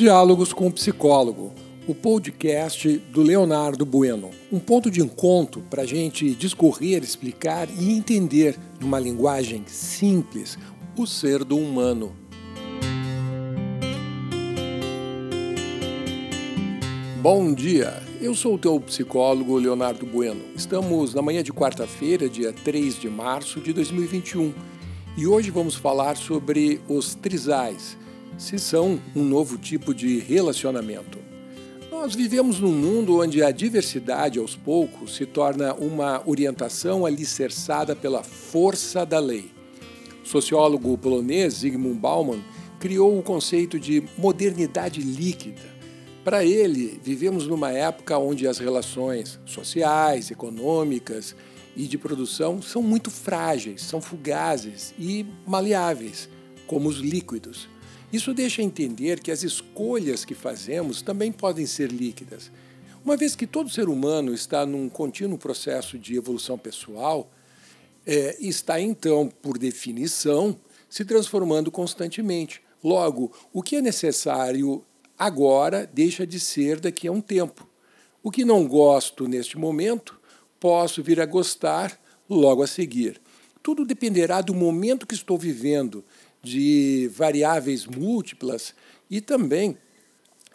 Diálogos com o Psicólogo, o podcast do Leonardo Bueno. Um ponto de encontro para a gente discorrer, explicar e entender, numa linguagem simples, o ser do humano. Bom dia, eu sou o teu psicólogo Leonardo Bueno. Estamos na manhã de quarta-feira, dia 3 de março de 2021, e hoje vamos falar sobre os trisais se são um novo tipo de relacionamento. Nós vivemos num mundo onde a diversidade, aos poucos, se torna uma orientação alicerçada pela força da lei. O sociólogo polonês Zygmunt Bauman criou o conceito de modernidade líquida. Para ele, vivemos numa época onde as relações sociais, econômicas e de produção são muito frágeis, são fugazes e maleáveis, como os líquidos. Isso deixa entender que as escolhas que fazemos também podem ser líquidas. Uma vez que todo ser humano está num contínuo processo de evolução pessoal, é, está então, por definição, se transformando constantemente. Logo, o que é necessário agora deixa de ser daqui a um tempo. O que não gosto neste momento, posso vir a gostar logo a seguir. Tudo dependerá do momento que estou vivendo, de variáveis múltiplas e também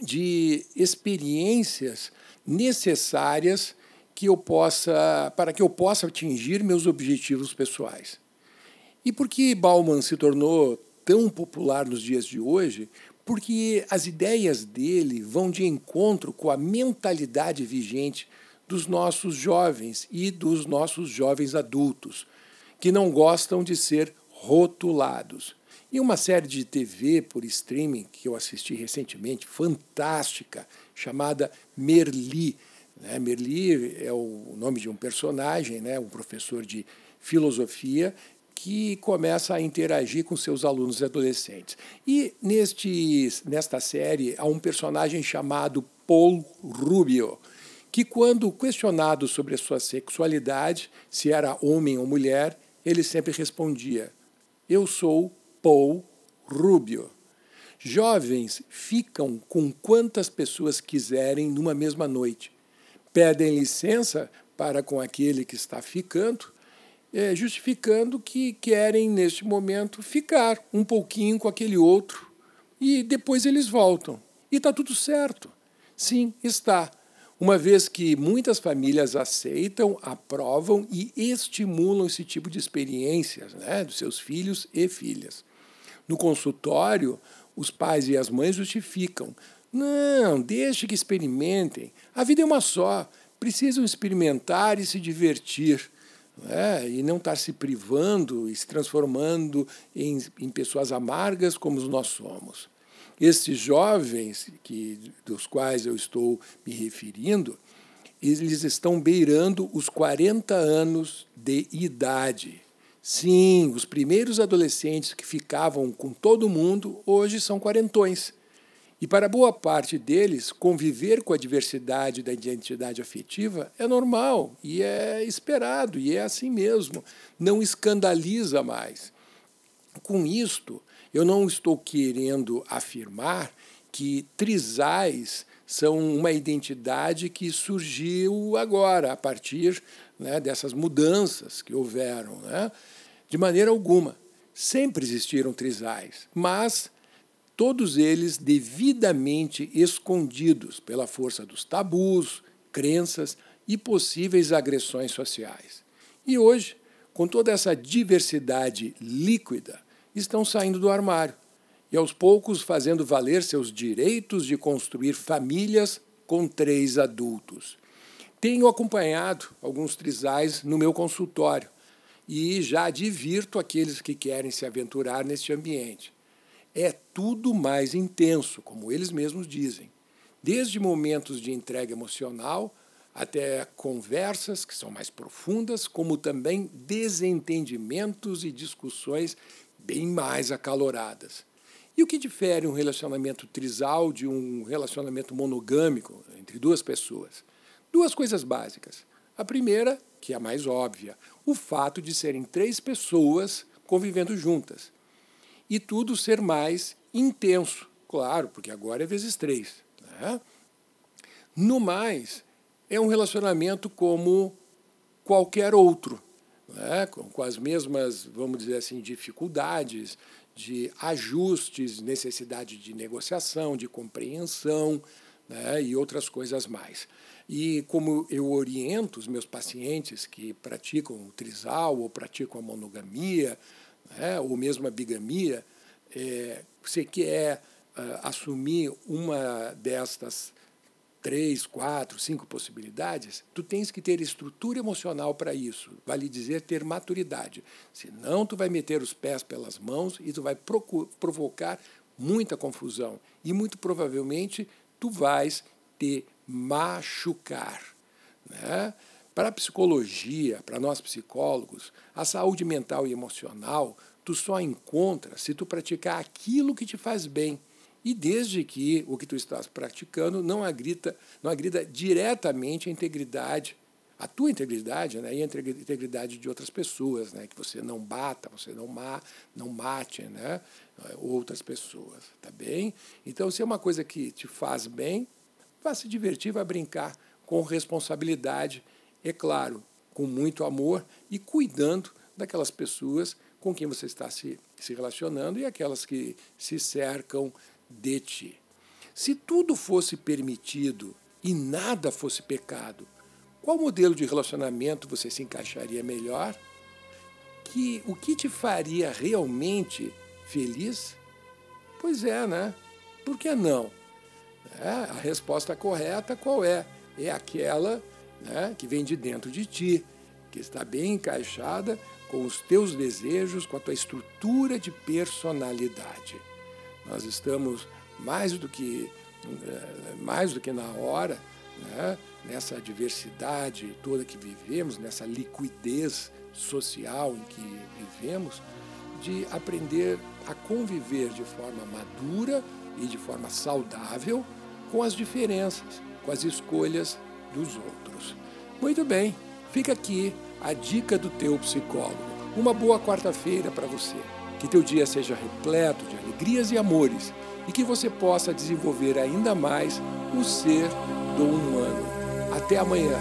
de experiências necessárias que eu possa para que eu possa atingir meus objetivos pessoais. E por que Bauman se tornou tão popular nos dias de hoje? Porque as ideias dele vão de encontro com a mentalidade vigente dos nossos jovens e dos nossos jovens adultos, que não gostam de ser rotulados. E uma série de TV por streaming que eu assisti recentemente, fantástica, chamada Merli. Né? Merli é o nome de um personagem, né? um professor de filosofia que começa a interagir com seus alunos adolescentes. E neste, nesta série há um personagem chamado Paul Rubio, que, quando questionado sobre a sua sexualidade, se era homem ou mulher, ele sempre respondia: Eu sou Paul Rubio. Jovens ficam com quantas pessoas quiserem numa mesma noite. Pedem licença para com aquele que está ficando, é, justificando que querem, neste momento, ficar um pouquinho com aquele outro e depois eles voltam. E está tudo certo. Sim, está. Uma vez que muitas famílias aceitam, aprovam e estimulam esse tipo de experiências né, dos seus filhos e filhas. No consultório, os pais e as mães justificam. Não, deixe que experimentem. A vida é uma só. Precisam experimentar e se divertir. É, e não estar se privando e se transformando em, em pessoas amargas como nós somos. Esses jovens que, dos quais eu estou me referindo, eles estão beirando os 40 anos de idade. Sim, os primeiros adolescentes que ficavam com todo mundo hoje são quarentões. E para boa parte deles, conviver com a diversidade da identidade afetiva é normal e é esperado e é assim mesmo. Não escandaliza mais. Com isto, eu não estou querendo afirmar que trisais são uma identidade que surgiu agora, a partir né, dessas mudanças que houveram. Né? De maneira alguma. Sempre existiram trisais, mas todos eles devidamente escondidos pela força dos tabus, crenças e possíveis agressões sociais. E hoje, com toda essa diversidade líquida, estão saindo do armário e aos poucos fazendo valer seus direitos de construir famílias com três adultos. Tenho acompanhado alguns trisais no meu consultório e já advirto aqueles que querem se aventurar neste ambiente. É tudo mais intenso, como eles mesmos dizem, desde momentos de entrega emocional até conversas que são mais profundas, como também desentendimentos e discussões bem mais acaloradas. E o que difere um relacionamento trisal de um relacionamento monogâmico entre duas pessoas? Duas coisas básicas. A primeira que é a mais óbvia, o fato de serem três pessoas convivendo juntas. E tudo ser mais intenso, claro, porque agora é vezes três. Né? No mais, é um relacionamento como qualquer outro, né? com, com as mesmas, vamos dizer assim, dificuldades, de ajustes, necessidade de negociação, de compreensão né? e outras coisas mais. E como eu oriento os meus pacientes que praticam o trisal ou praticam a monogamia, né? ou mesmo a bigamia, é, você quer uh, assumir uma destas três, quatro, cinco possibilidades, tu tens que ter estrutura emocional para isso. Vale dizer ter maturidade. Senão tu vai meter os pés pelas mãos e tu vai provocar muita confusão e muito provavelmente tu vais te machucar, né? Para a psicologia, para nós psicólogos, a saúde mental e emocional tu só encontra se tu praticar aquilo que te faz bem e desde que o que tu estás praticando não agrida, não agrida diretamente a integridade, a tua integridade né, e a integridade de outras pessoas, né, que você não bata, você não, ma, não mate né, outras pessoas, tá bem? Então, se é uma coisa que te faz bem, vá se divertir, vá brincar com responsabilidade, é claro, com muito amor e cuidando daquelas pessoas com quem você está se, se relacionando e aquelas que se cercam de ti. Se tudo fosse permitido e nada fosse pecado, qual modelo de relacionamento você se encaixaria melhor? Que o que te faria realmente feliz? Pois é, né? Por que não? É, a resposta correta qual é? É aquela né, que vem de dentro de ti, que está bem encaixada com os teus desejos, com a tua estrutura de personalidade. Nós estamos mais do que, eh, mais do que na hora, né, nessa diversidade toda que vivemos, nessa liquidez social em que vivemos, de aprender a conviver de forma madura e de forma saudável com as diferenças, com as escolhas dos outros. Muito bem, fica aqui a dica do teu psicólogo. Uma boa quarta-feira para você. Que teu dia seja repleto de alegrias e amores e que você possa desenvolver ainda mais o ser do humano. Até amanhã.